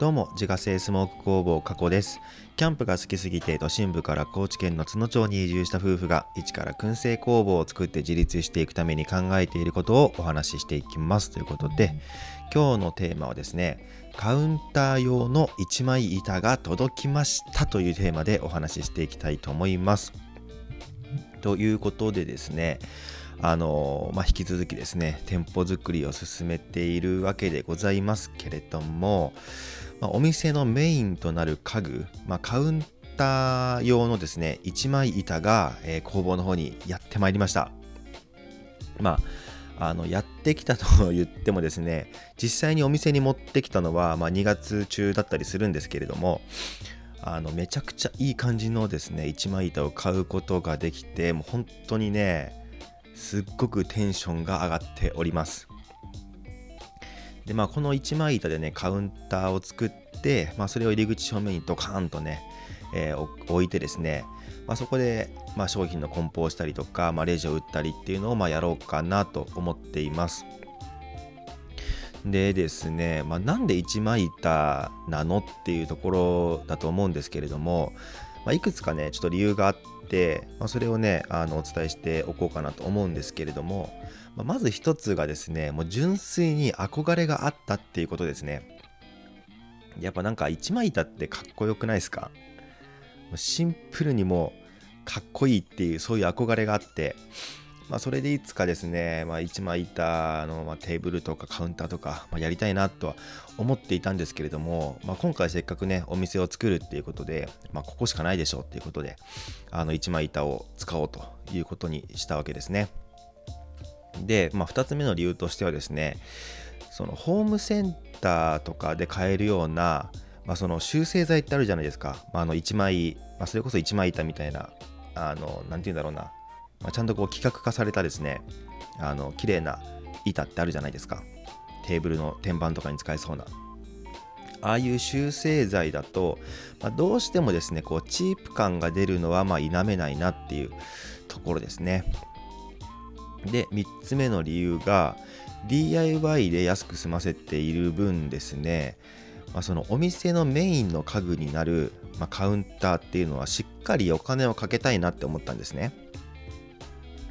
どうも自家製スモーク工房加古です。キャンプが好きすぎて都心部から高知県の津野町に移住した夫婦が一から燻製工房を作って自立していくために考えていることをお話ししていきます。ということで今日のテーマはですねカウンター用の一枚板が届きましたというテーマでお話ししていきたいと思います。ということでですねあのまあ、引き続きですね店舗作りを進めているわけでございますけれども、まあ、お店のメインとなる家具、まあ、カウンター用のですね一枚板が、えー、工房の方にやってまいりました。まああのやってきたと言ってもですね実際にお店に持ってきたのは、まあ、2月中だったりするんですけれどもあのめちゃくちゃいい感じのですね一枚板を買うことができてもう本当にねすっごくテンションが上がっております。でまあこの一枚板でねカウンターを作って、まあ、それを入り口正面にドカーンとね、えー、置いてですね、まあ、そこで、まあ、商品の梱包したりとか、まあ、レジを打ったりっていうのをまやろうかなと思っています。でですね、まあ、なんで一枚板なのっていうところだと思うんですけれども、まあ、いくつかねちょっと理由があって、まあ、それをねあのお伝えしておこうかなと思うんですけれども、まあ、まず一つがですねもう純粋に憧れがあったっていうことですね。やっぱなんか一枚板ってかっこよくないですか？シンプルにもかっこいいっていうそういう憧れがあってまあ、それでいつかですね、まあ、一枚板の、ま、テーブルとかカウンターとか、ま、やりたいなとは思っていたんですけれども、まあ、今回せっかくねお店を作るっていうことで、まあ、ここしかないでしょうっていうことであの一枚板を使おうということにしたわけですね。で、まあ、2つ目の理由としてはですねそのホームセンターとかで買えるような、まあ、その修正剤ってあるじゃないですか、まあ、の1枚、まあ、それこそ一枚板みたいなあの、なんて言うんだろうな、まあ、ちゃんとこう規格化されたですねあの綺麗な板ってあるじゃないですか。テーブルの天板とかに使えそうな。ああいう修正剤だと、まあ、どうしてもですねこうチープ感が出るのはま否めないなっていうところですね。で3つ目の理由が DIY で安く済ませている分ですね、まあ、そのお店のメインの家具になる、まあ、カウンターっていうのはしっかりお金をかけたいなって思ったんですね。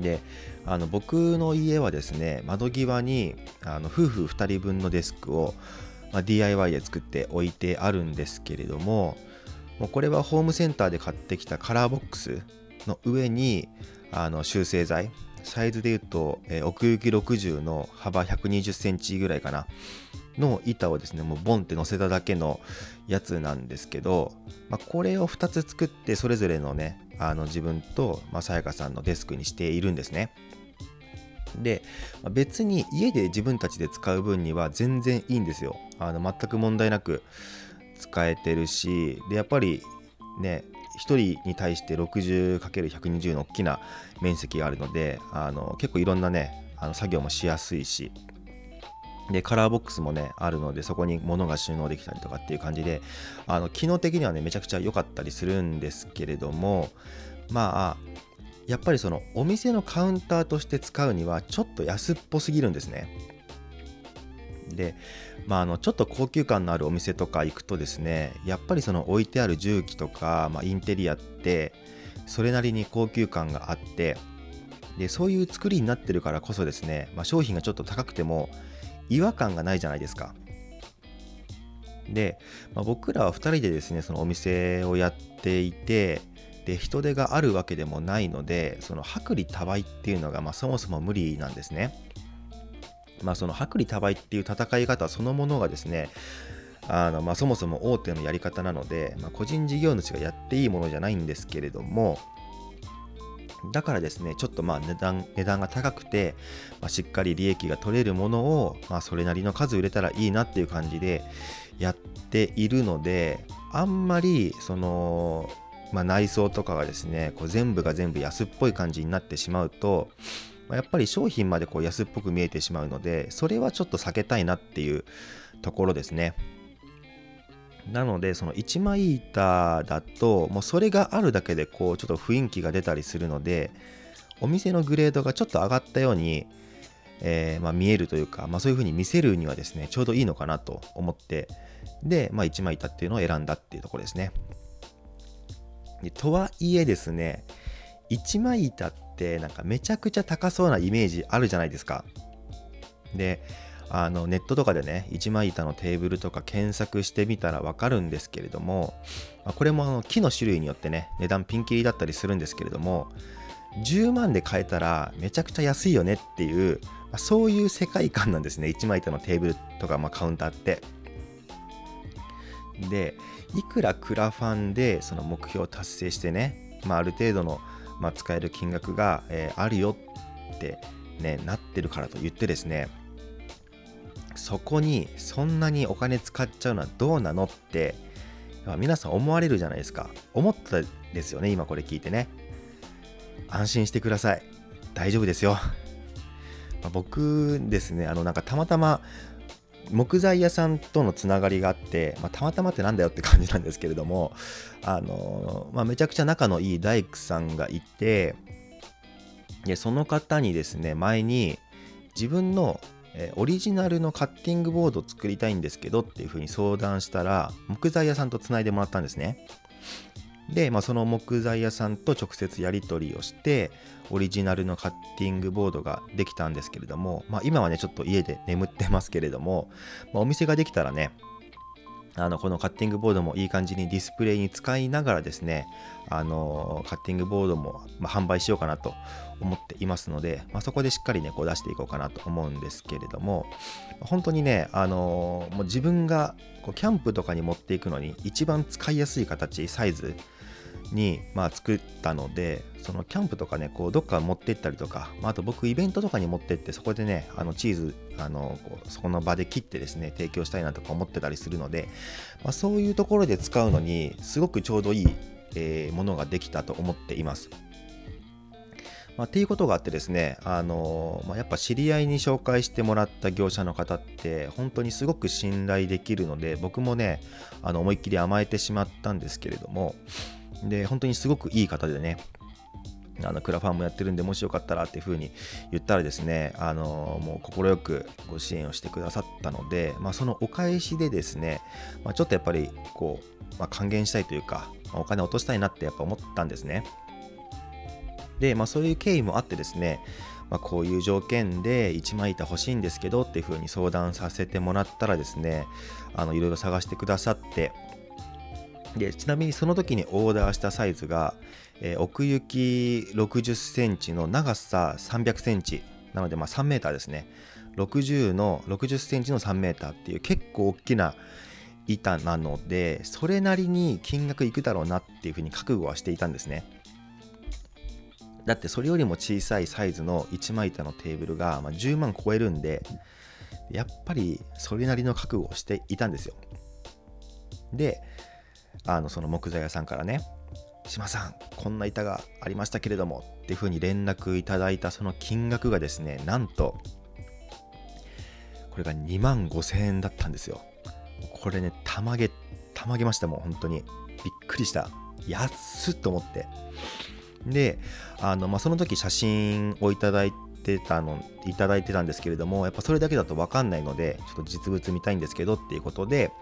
であの僕の家はですね窓際にあの夫婦2人分のデスクを、まあ、DIY で作って置いてあるんですけれどももうこれはホームセンターで買ってきたカラーボックスの上にあの修正剤サイズで言うと、えー、奥行き60の幅120センチぐらいかな。の板をですねもうボンって乗せただけのやつなんですけど、まあ、これを2つ作ってそれぞれのねあの自分とさやかさんのデスクにしているんですね。で別に家で自分たちで使う分には全然いいんですよ。あの全く問題なく使えてるしでやっぱりね1人に対して 60×120 の大きな面積があるのであの結構いろんなねあの作業もしやすいしで、カラーボックスもね、あるので、そこに物が収納できたりとかっていう感じで、あの、機能的にはね、めちゃくちゃ良かったりするんですけれども、まあ、やっぱりその、お店のカウンターとして使うには、ちょっと安っぽすぎるんですね。で、まあ、あの、ちょっと高級感のあるお店とか行くとですね、やっぱりその置いてある重機とか、まあ、インテリアって、それなりに高級感があって、で、そういう作りになってるからこそですね、まあ、商品がちょっと高くても、違和感がないじゃないですか。で、まあ、僕らは2人でですねそのお店をやっていてで人手があるわけでもないのでその薄利多売っていうのが、まあ、そもそも無理なんですね。まあ、その薄利多売っていう戦い方そのものがですねあのまあ、そもそも大手のやり方なので、まあ、個人事業主がやっていいものじゃないんですけれども、だからですね、ちょっとまあ値段値段が高くて、まあ、しっかり利益が取れるものを、まあ、それなりの数売れたらいいなっていう感じでやっているので、あんまりその、まあ、内装とかがですね、こう全部が全部安っぽい感じになってしまうと、やっぱり商品までこう安っぽく見えてしまうので、それはちょっと避けたいなっていうところですね。なのでその一枚板だともうそれがあるだけでこうちょっと雰囲気が出たりするのでお店のグレードがちょっと上がったように、えー、まあ、見えるというか、まあ、そういう風に見せるにはですねちょうどいいのかなと思ってで、まあ、一枚板っていうのを選んだっていうところですね。でとはいえですね、一枚板ってなんかめちゃくちゃ高そうなイメージあるじゃないですか。で、あのネットとかでね一枚板のテーブルとか検索してみたらわかるんですけれども、これもあの木の種類によってね値段ピンキリだったりするんですけれども10万で買えたらめちゃくちゃ安いよねっていう、そういう世界観なんですね一枚板のテーブルとか、ま、カウンターってでいくらクラファンでその目標を達成してね、まあ、ある程度の、まあ、使える金額が、えー、あるよって、ね、なってるからと言ってですねそこにそんなにお金使っちゃうのはどうなのって皆さん思われるじゃないですか。思ったですよね今これ聞いてね。安心してください。大丈夫ですよ、ま、僕ですねあのなんかたまたま木材屋さんとのつながりがあって、まあ、たまたまってなんだよって感じなんですけれども、あのまあ、めちゃくちゃ仲のいい大工さんがいてでその方にですね前に自分のえオリジナルのカッティングボードを作りたいんですけどっていうふうに相談したら木材屋さんとつないでもらったんですね。で、まあ、その木材屋さんと直接やり取りをしてオリジナルのカッティングボードができたんですけれども、まあ、今はねちょっと家で眠ってますけれども、まあ、お店ができたらねあのこのカッティングボードもいい感じにディスプレイに使いながらですねあのカッティングボードも、販売しようかなと思っていますので、まあ、そこでしっかりねこう出していこうかなと思うんですけれども本当にねあのもう自分がこうキャンプとかに持っていくのに一番使いやすい形サイズに、まあ、作ったのでそのキャンプとかねこうどっか持ってったりとか、まあ、あと僕イベントとかに持ってってそこでねあのチーズあのそこの場で切ってですね提供したいなとか思ってたりするので、まあ、そういうところで使うのにすごくちょうどいい、えー、ものができたと思っています。まあ、っていうことがあってですね、あのまあ、やっぱ知り合いに紹介してもらった業者の方って本当にすごく信頼できるので僕もねあの思いっきり甘えてしまったんですけれども、で、本当にすごくいい方でね、あのクラファンもやってるんで、もしよかったらっていうふうに言ったらですね、あのもう快くご支援をしてくださったので、まあ、そのお返しでですね、まあ、ちょっとやっぱりこう、まあ、還元したいというか、まあ、お金落としたいなってやっぱ思ったんですね。で、まあ、そういう経緯もあってですね、まあ、こういう条件で1枚板欲しいんですけどっていうふうに相談させてもらったらですね、あのいろいろ探してくださって、でちなみにその時にオーダーしたサイズが、えー、奥行き60センチの長さ300センチなのでまあ3メーターですね。60の60センチの3メーターっていう結構大きな板なのでそれなりに金額いくだろうなっていうふうに覚悟はしていたんですね。だってそれよりも小さいサイズの1枚板のテーブルが、ま、10万超えるんでやっぱりそれなりの覚悟をしていたんですよ。であのその木材屋さんからね島さんこんな板がありましたけれどもっていうふうに連絡いただいたその金額がですねなんとこれが2万5000円だったんですよ。これねたまげたまげましたもん本当に。びっくりした。安っと思って。であの、まあ、その時写真をいただいてたのいただいてたんですけれどもやっぱそれだけだと分かんないのでちょっと実物見たいんですけどっていうことで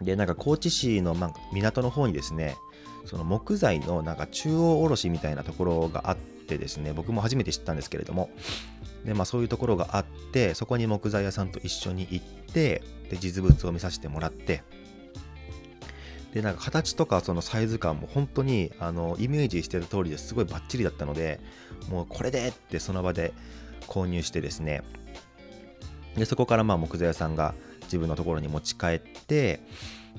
で、なんか高知市のま港の方にですね、その木材のなんか中央卸みたいなところがあってですね、僕も初めて知ったんですけれども、でまあ、そういうところがあって、そこに木材屋さんと一緒に行って、で実物を見させてもらって、でなんか形とかそのサイズ感も本当にあのイメージしてた通りですごいバッチリだったのでもうこれでってその場で購入してですねでそこからまあ木材屋さんが自分のところに持ち帰って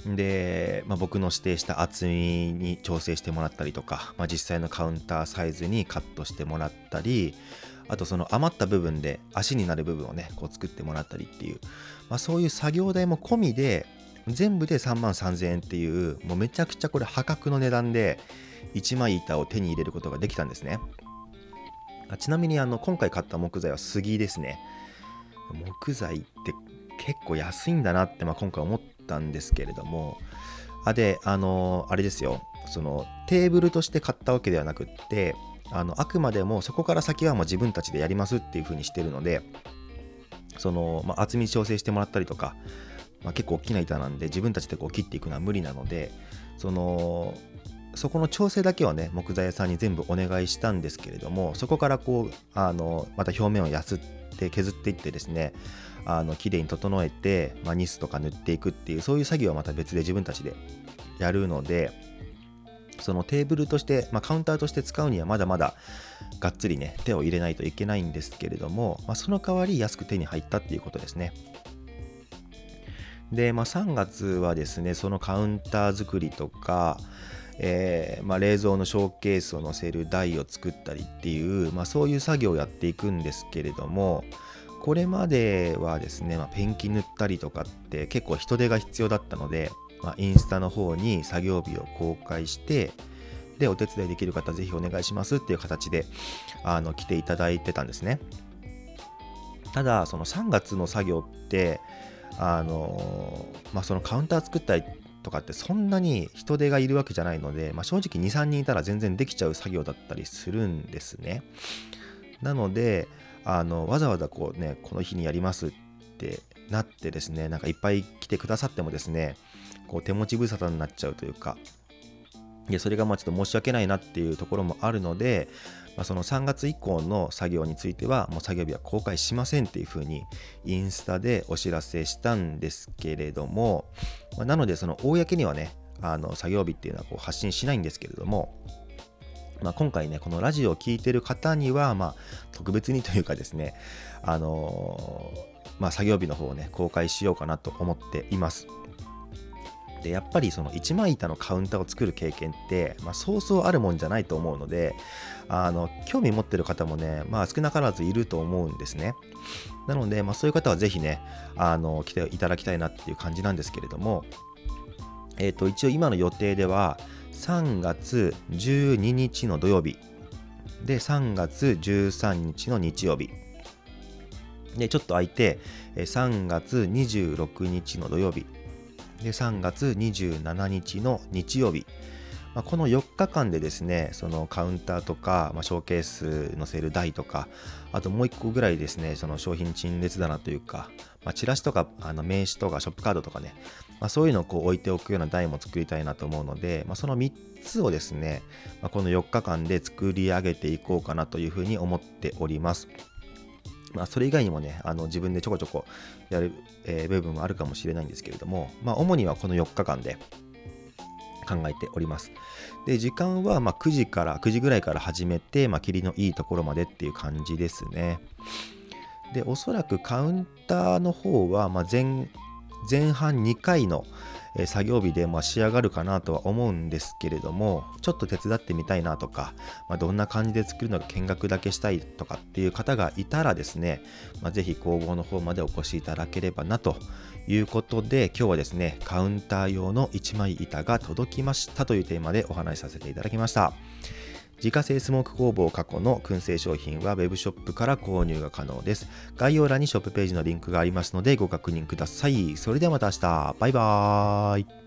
で、まあ、僕の指定した厚みに調整してもらったりとか、まあ、実際のカウンターサイズにカットしてもらったりあとその余った部分で足になる部分をねこう作ってもらったりっていう、まあ、そういう作業代も込みで全部で3万3000円っていうもうめちゃくちゃこれ破格の値段で1枚板を手に入れることができたんですね。ちなみにあの今回買った木材は杉ですね。木材って結構安いんだなって、まあ、今回思ったんですけれどもあであのあれですよ。そのテーブルとして買ったわけではなくってあのあくまでもそこから先はもう自分たちでやりますっていう風にしてるのでその、まあ、厚み調整してもらったりとかまあ、結構大きな板なんで自分たちでこう切っていくのは無理なのでそのそこの調整だけはね木材屋さんに全部お願いしたんですけれどもそこからこうあのまた表面をやすって削っていってですねあの綺麗に整えて、まあ、ニスとか塗っていくっていうそういう作業はまた別で自分たちでやるのでそのテーブルとして、まあ、カウンターとして使うにはまだまだがっつりね手を入れないといけないんですけれども、まあ、その代わり安く手に入ったっていうことですね。で、まあ、3月はですねそのカウンター作りとか、えー、まあ、冷蔵のショーケースを載せる台を作ったりっていう、まあ、そういう作業をやっていくんですけれどもこれまではですね、まあ、ペンキ塗ったりとかって結構人手が必要だったので、ま、インスタの方に作業日を公開してでお手伝いできる方ぜひお願いしますっていう形であの来ていただいてたんですね。ただその3月の作業ってあのまあ、そのカウンター作ったりとかってそんなに人手がいるわけじゃないので、まあ、正直23人いたら全然できちゃう作業だったりするんですね。なのであのわざわざこうねこの日にやりますってなってですねなんかいっぱい来てくださってもですねこう手持ち無沙汰になっちゃうというかいやそれがまあちょっと申し訳ないなっていうところもあるので、まあ、その3月以降の作業についてはもう作業日は公開しませんっていうふうにインスタでお知らせしたんですけれども、まあ、なのでその公にはねあの作業日っていうのはこう発信しないんですけれどもまあ、今回ねこのラジオを聴いてる方には、まあ、特別にというかですねあのー、まあ、作業日の方をね公開しようかなと思っています。でやっぱりその一枚板のカウンターを作る経験って、まあ、そうそうあるもんじゃないと思うのであの興味持ってる方もね、まあ、少なからずいると思うんですね。なので、まあ、そういう方はぜひねあの来ていただきたいなっていう感じなんですけれどもえっ、ー、と一応今の予定では3月12日の土曜日。で3月13日の日曜日。でちょっと空いて3月26日の土曜日。で3月27日の日曜日、まあ、この4日間でですねそのカウンターとか、まあ、ショーケース載せる台とかあともう1個ぐらいですねその商品陳列棚というか、まあ、チラシとかあの名刺とかショップカードとかね、ま、そういうのをこう置いておくような台も作りたいなと思うので、まあ、その3つをですね、ま、この4日間で作り上げていこうかなというふうに思っております。まあ、それ以外にもね、あの自分でちょこちょこやる、えー、部分もあるかもしれないんですけれども、まあ、主にはこの4日間で考えております。で、時間はま9時から、9時ぐらいから始めて、まあ、霧のいいところまでっていう感じですね。で、おそらくカウンターの方は、ま前前半2回の、作業日でま仕上がるかなとは思うんですけれどもちょっと手伝ってみたいなとか、まあ、どんな感じで作るのか見学だけしたいとかっていう方がいたらですね、まあ、ぜひ工房の方までお越しいただければなということで今日はですねカウンター用の1枚板が届きましたというテーマでお話しさせていただきました。自家製スモーク工房過去の燻製商品は Web ショップから購入が可能です。概要欄にショップページのリンクがありますのでご確認ください。それではまた明日。バイバーイ。